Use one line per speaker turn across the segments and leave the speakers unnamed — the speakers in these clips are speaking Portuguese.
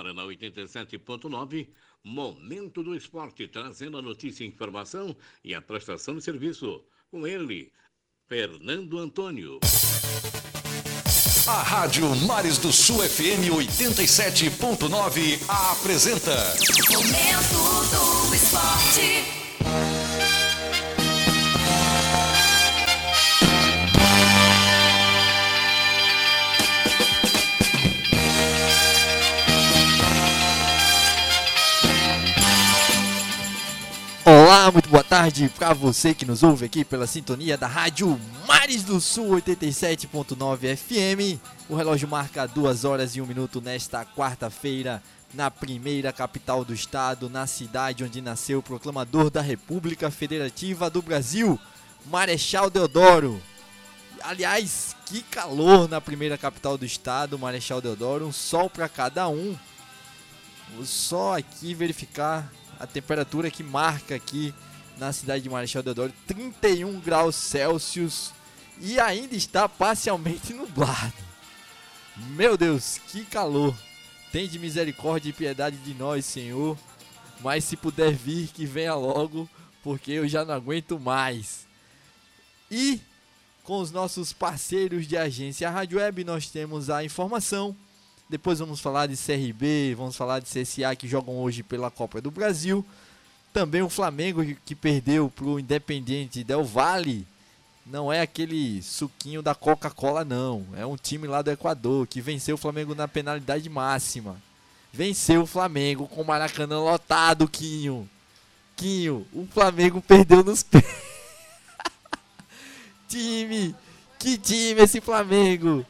agora na 87.9, Momento do Esporte, trazendo a notícia, informação e a prestação de serviço. Com ele, Fernando Antônio.
A Rádio Mares do Sul FM 87.9 apresenta.
Momento do Esporte.
Olá, muito boa tarde para você que nos ouve aqui pela sintonia da Rádio Mares do Sul 87.9 FM. O relógio marca 2 horas e 1 minuto nesta quarta-feira, na primeira capital do estado, na cidade onde nasceu o proclamador da República Federativa do Brasil, Marechal Deodoro. Aliás, que calor na primeira capital do estado, Marechal Deodoro, um sol para cada um. Vou só aqui verificar a temperatura que marca aqui na cidade de Marechal Deodoro, 31 graus Celsius e ainda está parcialmente nublado. Meu Deus, que calor! Tem de misericórdia e piedade de nós, Senhor. Mas se puder vir, que venha logo, porque eu já não aguento mais. E com os nossos parceiros de agência Rádio Web, nós temos a informação depois vamos falar de CRB, vamos falar de CSA que jogam hoje pela Copa do Brasil. Também o Flamengo que perdeu para o Independiente Del Valle. Não é aquele suquinho da Coca-Cola, não. É um time lá do Equador que venceu o Flamengo na penalidade máxima. Venceu o Flamengo com o Maracanã lotado, Quinho. Quinho, o Flamengo perdeu nos pés. time! Que time esse Flamengo!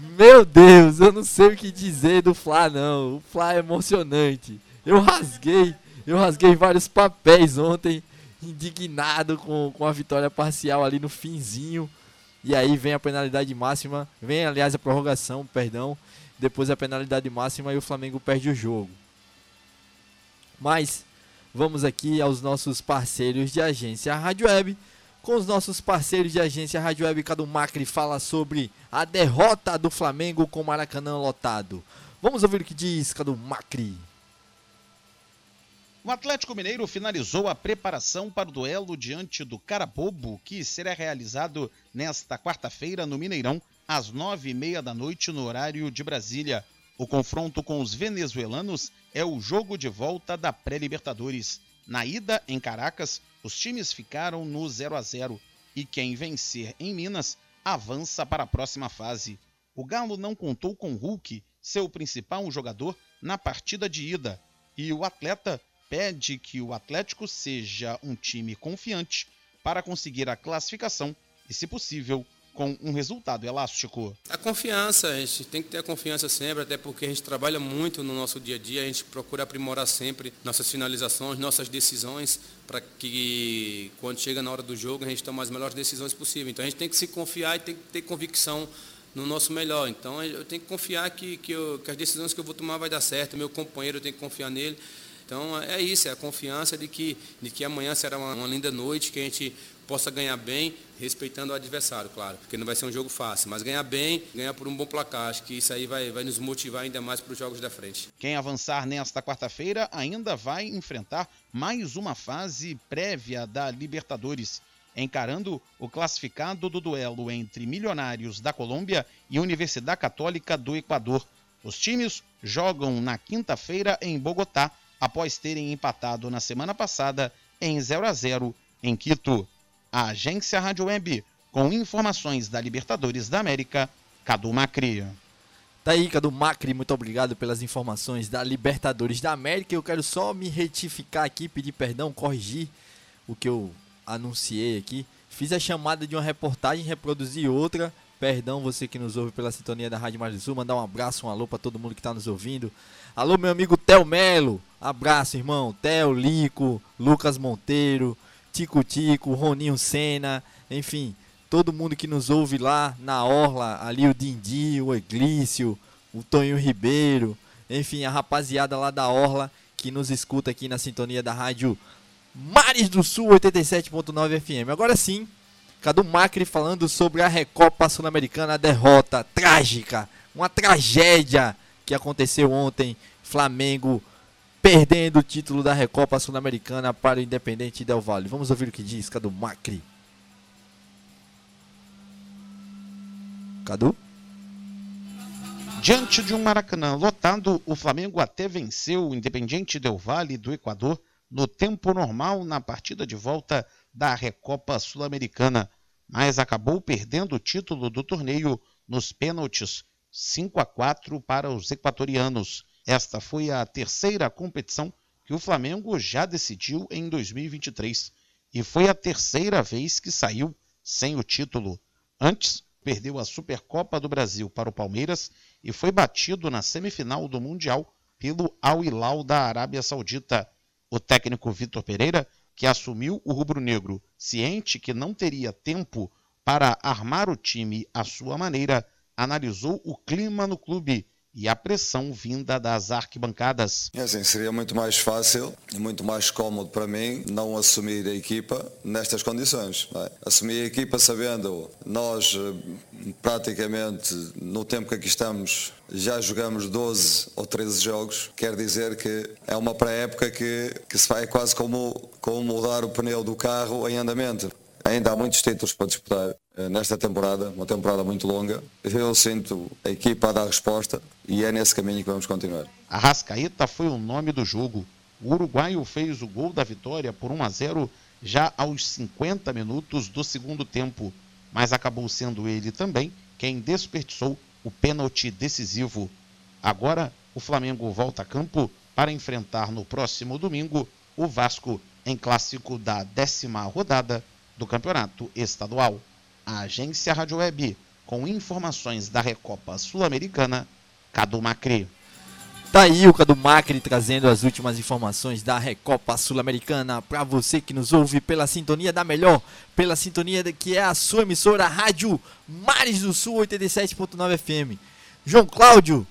Meu Deus, eu não sei o que dizer do Fla não. O Fla é emocionante. Eu rasguei, eu rasguei vários papéis ontem, indignado com, com a vitória parcial ali no finzinho. E aí vem a penalidade máxima, vem aliás a prorrogação, perdão, depois a penalidade máxima e o Flamengo perde o jogo. Mas vamos aqui aos nossos parceiros de agência Rádio Web com os nossos parceiros de agência Rádio Web Cadu Macri fala sobre a derrota do Flamengo com o Maracanã lotado. Vamos ouvir o que diz Cadu Macri.
O Atlético Mineiro finalizou a preparação para o duelo diante do Carabobo, que será realizado nesta quarta-feira no Mineirão, às nove e meia da noite no horário de Brasília. O confronto com os venezuelanos é o jogo de volta da pré-Libertadores. Na ida em Caracas, os times ficaram no 0 a 0 e quem vencer em Minas avança para a próxima fase. O Galo não contou com Hulk, seu principal jogador, na partida de ida, e o atleta pede que o Atlético seja um time confiante para conseguir a classificação e, se possível, com um resultado elástico.
A confiança, a gente tem que ter a confiança sempre, até porque a gente trabalha muito no nosso dia a dia, a gente procura aprimorar sempre nossas finalizações, nossas decisões, para que quando chega na hora do jogo a gente tome as melhores decisões possíveis. Então a gente tem que se confiar e tem que ter convicção no nosso melhor. Então eu tenho que confiar que, que, eu, que as decisões que eu vou tomar vai dar certo, meu companheiro eu tenho que confiar nele. Então é isso, é a confiança de que, de que amanhã será uma, uma linda noite, que a gente possa ganhar bem, respeitando o adversário, claro, porque não vai ser um jogo fácil, mas ganhar bem, ganhar por um bom placar, acho que isso aí vai, vai nos motivar ainda mais para os jogos da frente.
Quem avançar nesta quarta-feira ainda vai enfrentar mais uma fase prévia da Libertadores, encarando o classificado do duelo entre Milionários da Colômbia e Universidade Católica do Equador. Os times jogam na quinta-feira em Bogotá, após terem empatado na semana passada em 0 a 0 em Quito a agência Rádio Web, com informações da Libertadores da América, Cadu Macri.
Tá aí, Cadu Macri, muito obrigado pelas informações da Libertadores da América. Eu quero só me retificar aqui, pedir perdão, corrigir o que eu anunciei aqui. Fiz a chamada de uma reportagem, reproduzi outra. Perdão você que nos ouve pela sintonia da Rádio Mais Sul. Mandar um abraço, um alô para todo mundo que está nos ouvindo. Alô, meu amigo Theo Melo. Abraço, irmão. Theo, Lico, Lucas Monteiro, Tico Tico, Roninho Senna, enfim, todo mundo que nos ouve lá na Orla, ali o Dindi, o Eglício, o Tonho Ribeiro, enfim, a rapaziada lá da Orla que nos escuta aqui na sintonia da rádio Mares do Sul 87.9 FM. Agora sim, Cadu Macri falando sobre a Recopa Sul-Americana, a derrota trágica, uma tragédia que aconteceu ontem. Flamengo perdendo o título da Recopa Sul-Americana para o Independente Del Valle. Vamos ouvir o que diz Cadu Macri. Cadu?
Diante de um Maracanã lotado, o Flamengo até venceu o Independiente Del Valle do Equador no tempo normal na partida de volta da Recopa Sul-Americana, mas acabou perdendo o título do torneio nos pênaltis 5 a 4 para os equatorianos. Esta foi a terceira competição que o Flamengo já decidiu em 2023 e foi a terceira vez que saiu sem o título. Antes, perdeu a Supercopa do Brasil para o Palmeiras e foi batido na semifinal do Mundial pelo Al Hilal da Arábia Saudita. O técnico Vitor Pereira, que assumiu o rubro-negro ciente que não teria tempo para armar o time à sua maneira, analisou o clima no clube e a pressão vinda das arquibancadas.
É assim, seria muito mais fácil e muito mais cómodo para mim não assumir a equipa nestas condições. É? Assumir a equipa sabendo nós eh, praticamente no tempo que aqui estamos já jogamos 12 ou 13 jogos, quer dizer que é uma pré-época que, que se vai quase como, como mudar o pneu do carro em andamento. Ainda há muitos títulos para disputar eh, nesta temporada, uma temporada muito longa. Eu sinto a equipa a dar resposta e é nesse caminho que vamos continuar.
A Rascaeta foi o nome do jogo. O uruguaio fez o gol da vitória por 1 a 0 já aos 50 minutos do segundo tempo, mas acabou sendo ele também quem desperdiçou o pênalti decisivo. Agora, o Flamengo volta a campo para enfrentar no próximo domingo o Vasco em clássico da décima rodada do Campeonato Estadual. A agência Rádio Web, com informações da Recopa Sul-Americana, Cadu Macri.
Tá aí o Cadu Macri trazendo as últimas informações da Recopa Sul-Americana para você que nos ouve pela sintonia da melhor, pela sintonia que é a sua emissora Rádio Mares do Sul 87.9 FM. João Cláudio,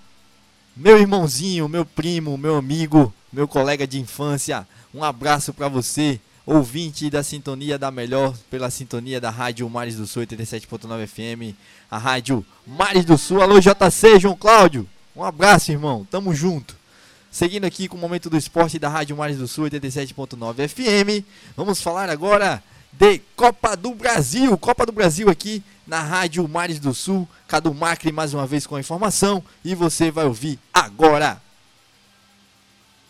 meu irmãozinho, meu primo, meu amigo, meu colega de infância, um abraço para você ouvinte da sintonia da melhor, pela sintonia da Rádio Mares do Sul 87.9 FM, a Rádio Mares do Sul. Alô JC, João Cláudio. Um abraço, irmão. Tamo junto. Seguindo aqui com o momento do esporte da Rádio Mares do Sul 87.9 FM, vamos falar agora de Copa do Brasil. Copa do Brasil aqui na Rádio Mares do Sul. Cadu Macri mais uma vez com a informação e você vai ouvir agora.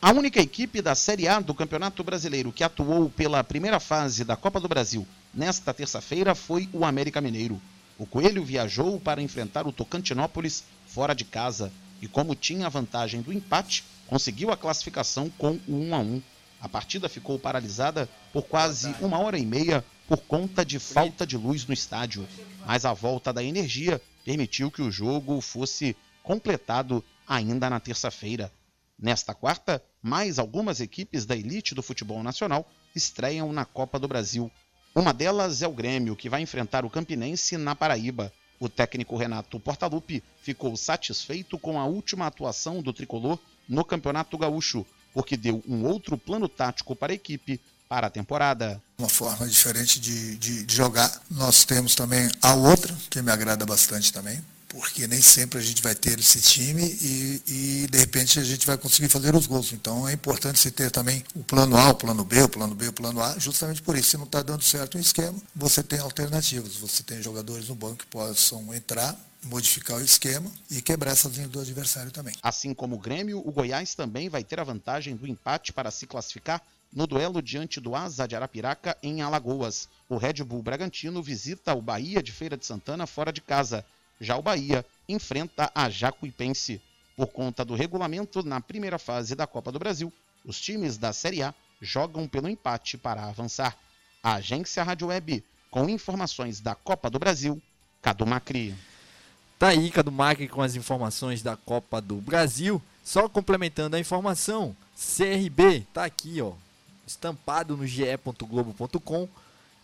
A única equipe da Série A do Campeonato Brasileiro que atuou pela primeira fase da Copa do Brasil nesta terça-feira foi o América Mineiro. O Coelho viajou para enfrentar o Tocantinópolis fora de casa e, como tinha a vantagem do empate, conseguiu a classificação com o 1 a 1. A partida ficou paralisada por quase uma hora e meia por conta de falta de luz no estádio, mas a volta da energia permitiu que o jogo fosse completado ainda na terça-feira. Nesta quarta, mais algumas equipes da elite do futebol nacional estreiam na Copa do Brasil. Uma delas é o Grêmio, que vai enfrentar o Campinense na Paraíba. O técnico Renato Portaluppi ficou satisfeito com a última atuação do tricolor no Campeonato Gaúcho, porque deu um outro plano tático para a equipe para a temporada.
Uma forma diferente de, de, de jogar. Nós temos também a outra, que me agrada bastante também, porque nem sempre a gente vai ter esse time e, e, de repente a gente vai conseguir fazer os gols. Então é importante você ter também o plano A, o plano B, o plano B, o plano A, justamente por isso. Se não está dando certo o esquema, você tem alternativas. Você tem jogadores no banco que possam entrar, modificar o esquema e quebrar essa linha do adversário também.
Assim como o Grêmio, o Goiás também vai ter a vantagem do empate para se classificar no duelo diante do Asa de Arapiraca em Alagoas. O Red Bull Bragantino visita o Bahia de Feira de Santana fora de casa. Já o Bahia enfrenta a Jacuipense. Por conta do regulamento na primeira fase da Copa do Brasil, os times da Série A jogam pelo empate para avançar. A agência Rádio Web, com informações da Copa do Brasil, Cadu Macri.
Tá aí, Cadu Macri, com as informações da Copa do Brasil. Só complementando a informação, CRB tá aqui, ó, estampado no ge.globo.com,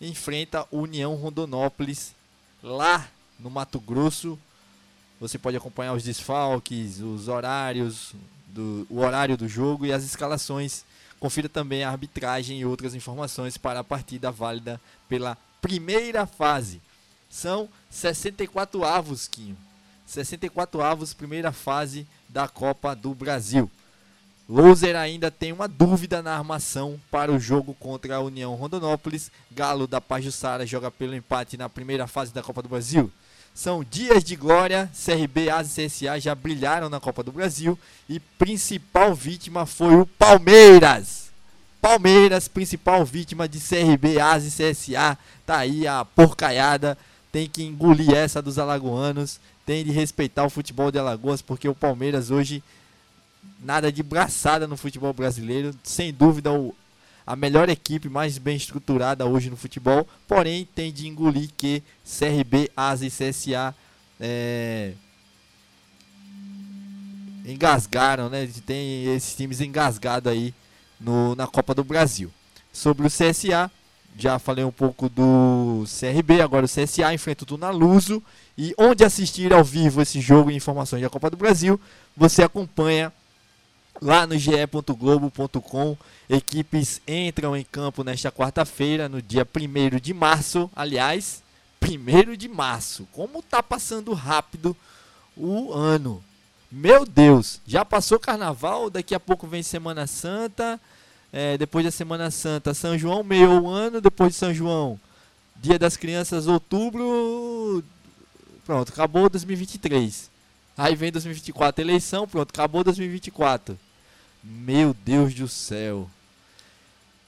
enfrenta União Rondonópolis lá no Mato Grosso. Você pode acompanhar os desfalques, os horários, do, o horário do jogo e as escalações. Confira também a arbitragem e outras informações para a partida válida pela primeira fase. São 64 avos, Quinho. 64 avos, primeira fase da Copa do Brasil. Loser ainda tem uma dúvida na armação para o jogo contra a União Rondonópolis. Galo da Pajussara joga pelo empate na primeira fase da Copa do Brasil. São dias de glória, CRB, AS e CSA já brilharam na Copa do Brasil e principal vítima foi o Palmeiras. Palmeiras, principal vítima de CRB, AS e CSA, tá aí a porcaiada, tem que engolir essa dos alagoanos, tem de respeitar o futebol de Alagoas, porque o Palmeiras hoje nada de braçada no futebol brasileiro, sem dúvida o, a melhor equipe mais bem estruturada hoje no futebol, porém tem de engolir que CRB, ASA e CSA é, engasgaram, né? Tem esses times engasgados aí no, na Copa do Brasil. Sobre o CSA, já falei um pouco do CRB, agora o CSA enfrenta o Tunaluso. E onde assistir ao vivo esse jogo e informações da Copa do Brasil, você acompanha lá no ge.globo.com. Equipes entram em campo nesta quarta-feira, no dia 1 de março. Aliás, 1 de março. Como tá passando rápido o ano. Meu Deus, já passou carnaval, daqui a pouco vem Semana Santa. É, depois da Semana Santa, São João, meio ano. Depois de São João, Dia das Crianças, outubro. Pronto, acabou 2023. Aí vem 2024, eleição, pronto, acabou 2024. Meu Deus do céu.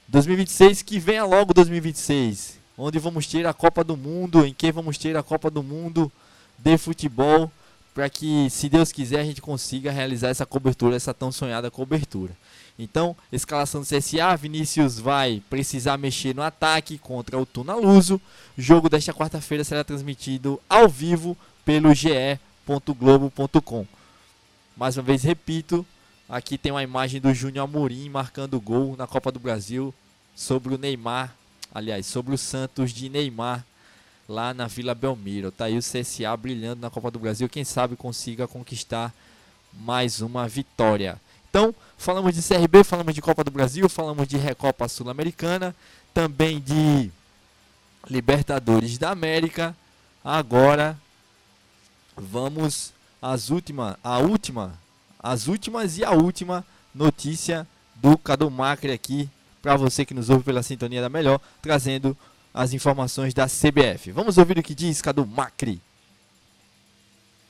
2026, que venha logo 2026. Onde vamos ter a Copa do Mundo, em que vamos ter a Copa do Mundo de futebol. Para que, se Deus quiser, a gente consiga realizar essa cobertura, essa tão sonhada cobertura. Então, escalação do CSA, Vinícius vai precisar mexer no ataque contra o Tunaluso. Jogo desta quarta-feira será transmitido ao vivo pelo ge.globo.com. Mais uma vez repito, Aqui tem uma imagem do Júnior Amorim marcando gol na Copa do Brasil sobre o Neymar, aliás, sobre o Santos de Neymar lá na Vila Belmiro. Tá aí o CSA brilhando na Copa do Brasil, quem sabe consiga conquistar mais uma vitória. Então, falamos de CRB, falamos de Copa do Brasil, falamos de Recopa Sul-Americana, também de Libertadores da América. Agora vamos às última, a última as últimas e a última notícia do Cadu Macri aqui para você que nos ouve pela sintonia da melhor, trazendo as informações da CBF. Vamos ouvir o que diz Cadu Macri.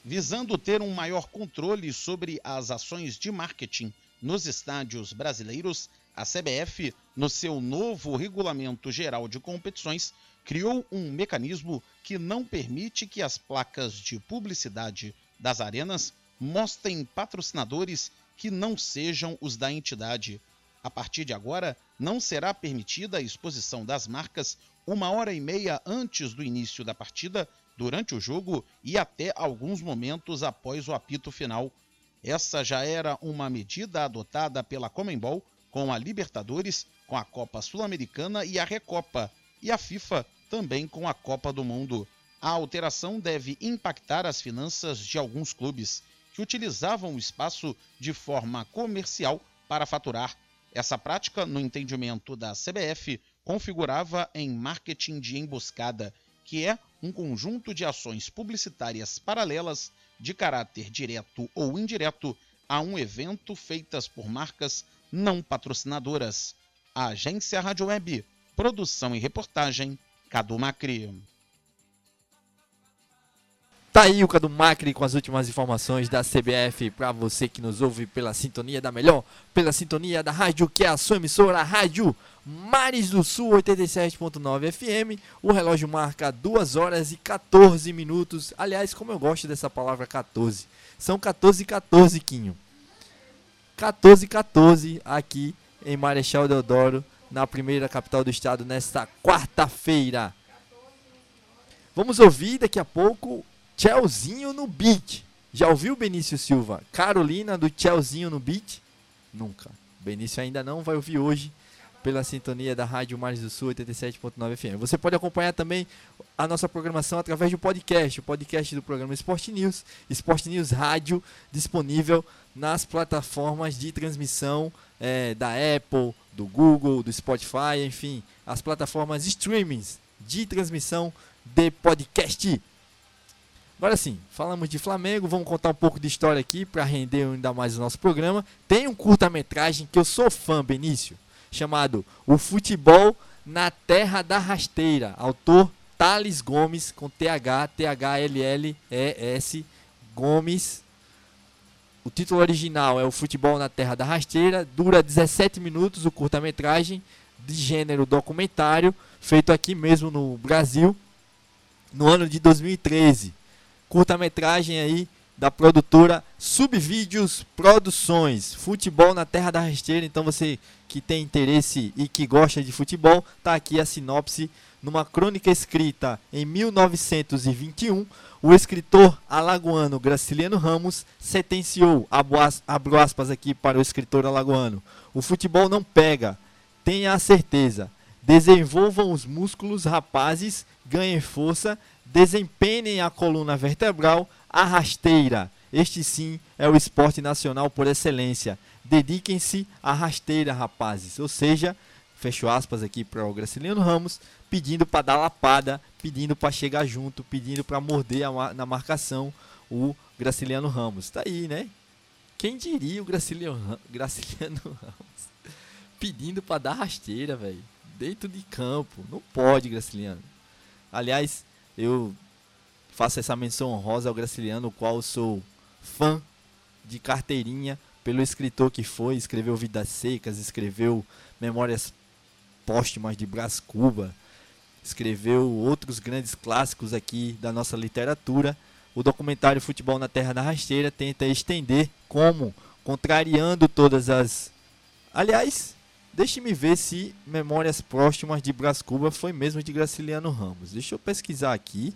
Visando ter um maior controle sobre as ações de marketing nos estádios brasileiros, a CBF, no seu novo Regulamento Geral de Competições, criou um mecanismo que não permite que as placas de publicidade das arenas mostrem patrocinadores que não sejam os da entidade. A partir de agora, não será permitida a exposição das marcas uma hora e meia antes do início da partida, durante o jogo e até alguns momentos após o apito final. Essa já era uma medida adotada pela Comembol com a Libertadores, com a Copa Sul-Americana e a Recopa, e a FIFA também com a Copa do Mundo. A alteração deve impactar as finanças de alguns clubes que utilizavam o espaço de forma comercial para faturar. Essa prática, no entendimento da CBF, configurava em marketing de emboscada, que é um conjunto de ações publicitárias paralelas de caráter direto ou indireto a um evento feitas por marcas não patrocinadoras. A Agência Rádio Web, produção e reportagem, Cadu Macri.
Tá aí o Cadu Macri com as últimas informações da CBF para você que nos ouve pela sintonia da melhor, pela sintonia da rádio que é a sua emissora, a Rádio Mares do Sul 87.9 FM. O relógio marca 2 horas e 14 minutos. Aliás, como eu gosto dessa palavra 14. São 14 e 14, Quinho. 14 e 14 aqui em Marechal Deodoro, na primeira capital do estado, nesta quarta-feira. Vamos ouvir daqui a pouco Chelzinho no beat. Já ouviu Benício Silva? Carolina do Chelzinho no beat? Nunca. Benício ainda não vai ouvir hoje pela sintonia da Rádio Mares do Sul 87.9 FM. Você pode acompanhar também a nossa programação através do podcast, o podcast do programa Esporte News, Esporte News Rádio, disponível nas plataformas de transmissão é, da Apple, do Google, do Spotify, enfim, as plataformas streamings de transmissão de podcast. Agora sim, falamos de Flamengo, vamos contar um pouco de história aqui para render ainda mais o nosso programa. Tem um curta-metragem que eu sou fã, Benício, chamado O Futebol na Terra da Rasteira. Autor Thales Gomes, com TH, T-H-L-L-E-S Gomes. O título original é O Futebol na Terra da Rasteira. Dura 17 minutos o curta-metragem de gênero documentário, feito aqui mesmo no Brasil, no ano de 2013. Curta-metragem aí da produtora Subvídeos Produções. Futebol na Terra da Rasteira. Então você que tem interesse e que gosta de futebol, tá aqui a sinopse numa crônica escrita em 1921, o escritor alagoano Graciliano Ramos sentenciou, abro aspas aqui para o escritor alagoano, o futebol não pega, tenha a certeza, desenvolvam os músculos rapazes, ganhem força, desempenhem a coluna vertebral, a rasteira. Este sim é o esporte nacional por excelência. Dediquem-se à rasteira, rapazes. Ou seja, fecho aspas aqui para o Graciliano Ramos, pedindo para dar lapada, pedindo para chegar junto, pedindo para morder na marcação o Graciliano Ramos. Tá aí, né? Quem diria o Graciliano, Graciliano Ramos pedindo para dar rasteira, velho, dentro de campo. Não pode, Graciliano. Aliás, eu faço essa menção honrosa ao Graciliano, o qual sou fã de carteirinha pelo escritor que foi, escreveu Vidas Secas, escreveu Memórias Póstumas de Brás Cuba, escreveu outros grandes clássicos aqui da nossa literatura. O documentário Futebol na Terra da Rasteira tenta estender como, contrariando todas as. Aliás, deixe-me ver se Memórias Próximas de Brás Cuba foi mesmo de Graciliano Ramos. Deixa eu pesquisar aqui.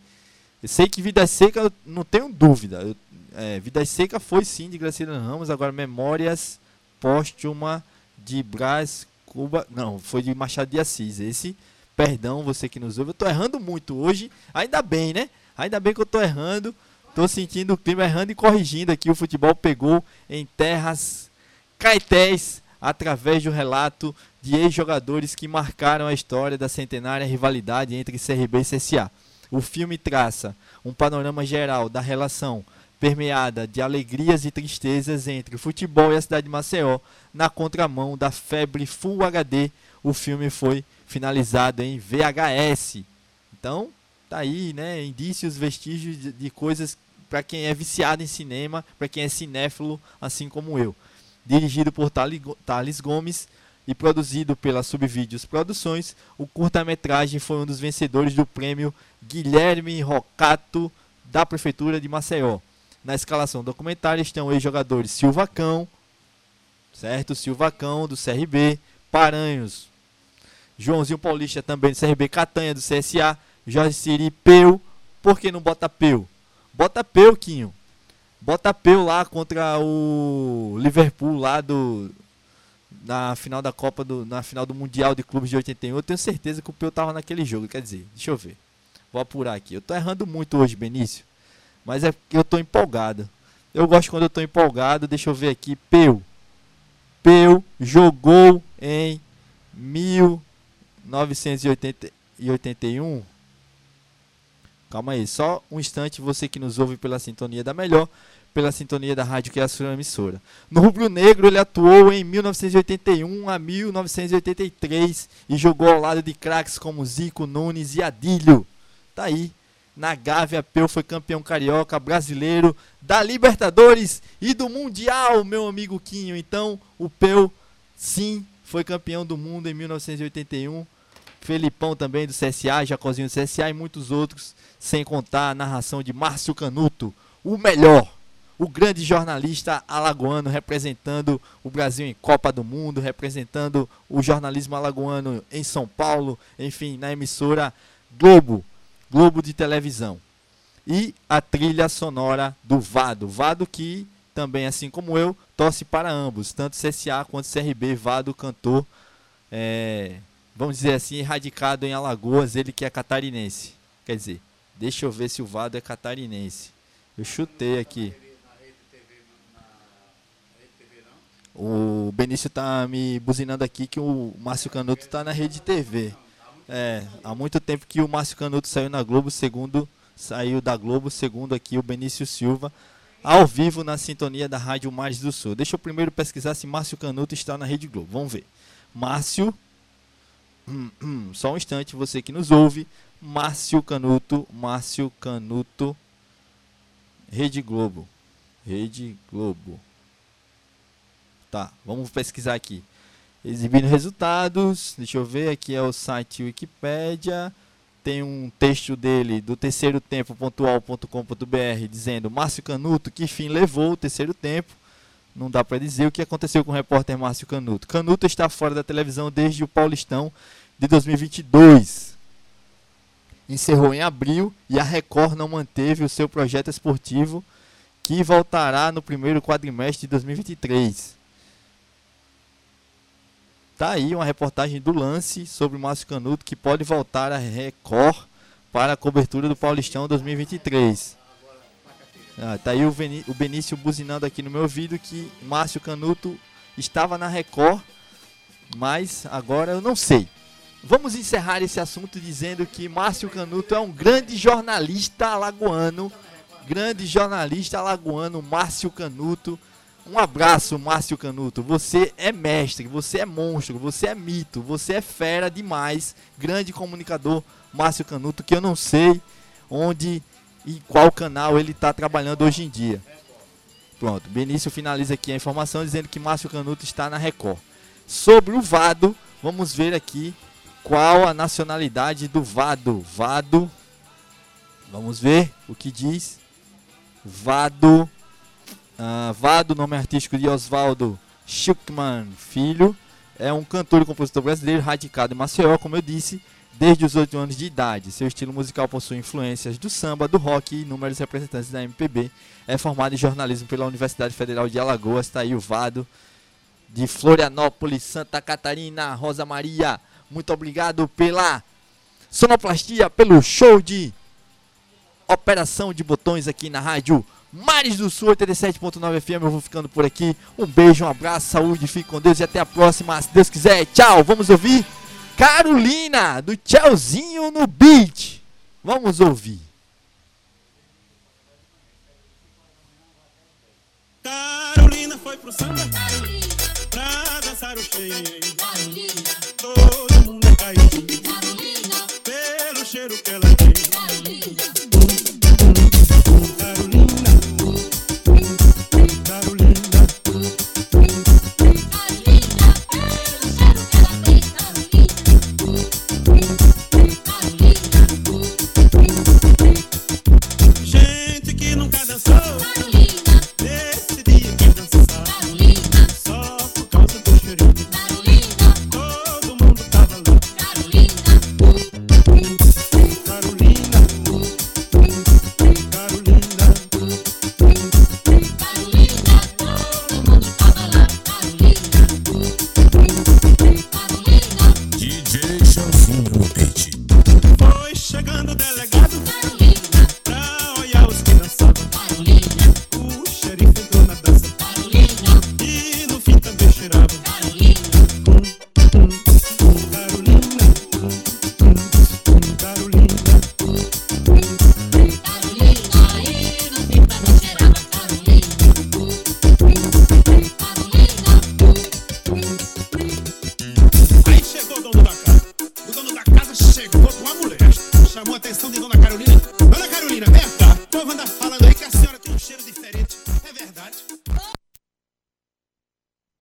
Eu sei que Vida Seca, não tenho dúvida. Eu, é, Vida Seca foi sim de Graciliano Ramos. Agora, Memórias Póstuma de Brás Cuba. Não, foi de Machado de Assis. Esse Perdão, você que nos ouve. Eu tô errando muito hoje. Ainda bem, né? Ainda bem que eu tô errando. Tô sentindo o clima errando e corrigindo aqui. O futebol pegou em terras caetés através do relato de ex-jogadores que marcaram a história da centenária rivalidade entre CRB e CSA. O filme traça um panorama geral da relação permeada de alegrias e tristezas entre o futebol e a cidade de Maceió, na contramão da febre Full HD. O filme foi finalizado em VHS. Então, tá aí, né? Indícios, vestígios de, de coisas para quem é viciado em cinema, para quem é cinéfilo, assim como eu. Dirigido por Thales Gomes e produzido pela Subvídeos Produções, o curta-metragem foi um dos vencedores do prêmio Guilherme Rocato da Prefeitura de Maceió. Na escalação documentária estão ex-jogadores Silvacão, certo? Silvacão do CRB, Paranhos, Joãozinho Paulista também do CRB, Catanha do CSA, Jorge Siri, Peu. Por que não bota Peu? Bota Peu, Quinho. Bota Peu lá contra o Liverpool lá do na final da Copa do na final do Mundial de Clubes de 81. Eu tenho certeza que o Peu tava naquele jogo, quer dizer, deixa eu ver. Vou apurar aqui. Eu tô errando muito hoje, Benício. Mas é porque eu tô empolgado. Eu gosto quando eu tô empolgado. Deixa eu ver aqui. Peu. Peu jogou em mil 981. Calma aí, só um instante, você que nos ouve pela sintonia da melhor, pela sintonia da rádio que é a sua emissora. No Rubro Negro, ele atuou em 1981 a 1983 e jogou ao lado de craques como Zico, Nunes e Adílio. Tá aí. Na Gávea, Peu foi campeão carioca brasileiro da Libertadores e do Mundial, meu amigo Quinho. Então, o Peu, sim, foi campeão do mundo em 1981 Felipão também do CSA, Jacozinho do CSA e muitos outros, sem contar a narração de Márcio Canuto, o melhor, o grande jornalista alagoano representando o Brasil em Copa do Mundo, representando o jornalismo alagoano em São Paulo, enfim, na emissora Globo, Globo de televisão. E a trilha sonora do Vado, Vado que também, assim como eu, torce para ambos, tanto CSA quanto CRB, Vado, cantor. É, vamos dizer assim, radicado em Alagoas, ele que é catarinense. Quer dizer, deixa eu ver se o Vado é catarinense. Eu chutei aqui. O Benício tá me buzinando aqui que o Márcio Canuto tá na rede TV. É, há muito tempo que o Márcio Canuto saiu na Globo, segundo saiu da Globo, segundo aqui o Benício Silva, ao vivo na sintonia da Rádio Mares do Sul. Deixa eu primeiro pesquisar se Márcio Canuto está na Rede Globo. Vamos ver. Márcio, hum, hum, só um instante, você que nos ouve, Márcio Canuto, Márcio Canuto, Rede Globo. Rede Globo. Tá, vamos pesquisar aqui. Exibindo resultados, deixa eu ver, aqui é o site Wikipedia. Tem um texto dele do terceiro tempo dizendo Márcio Canuto, que fim levou o terceiro tempo. Não dá para dizer o que aconteceu com o repórter Márcio Canuto. Canuto está fora da televisão desde o Paulistão de 2022. Encerrou em abril e a Record não manteve o seu projeto esportivo que voltará no primeiro quadrimestre de 2023. Tá aí uma reportagem do lance sobre o Márcio Canuto que pode voltar a Record para a cobertura do Paulistão 2023. Ah, tá aí o, o Benício buzinando aqui no meu ouvido que Márcio Canuto estava na Record, mas agora eu não sei. Vamos encerrar esse assunto dizendo que Márcio Canuto é um grande jornalista alagoano, grande jornalista alagoano, Márcio Canuto. Um abraço, Márcio Canuto. Você é mestre, você é monstro, você é mito, você é fera demais. Grande comunicador, Márcio Canuto, que eu não sei onde e qual canal ele está trabalhando hoje em dia. Pronto, Benício finaliza aqui a informação dizendo que Márcio Canuto está na Record. Sobre o Vado, vamos ver aqui qual a nacionalidade do Vado. Vado, vamos ver o que diz. Vado, ah, Vado, nome artístico de Oswaldo Schuckman Filho, é um cantor e compositor brasileiro radicado em Maceió, como eu disse, desde os 8 anos de idade. Seu estilo musical possui influências do samba, do rock e inúmeros representantes da MPB. É formado em jornalismo pela Universidade Federal de Alagoas, está aí o Vado, de Florianópolis, Santa Catarina, Rosa Maria. Muito obrigado pela sonoplastia, pelo show de operação de botões aqui na rádio Mares do Sul 87.9 FM. Eu vou ficando por aqui. Um beijo, um abraço, saúde, fique com Deus e até a próxima, se Deus quiser. Tchau. Vamos ouvir Carolina do Tchauzinho no beat. Vamos ouvir.
Carolina foi pro samba pra dançar o cheio.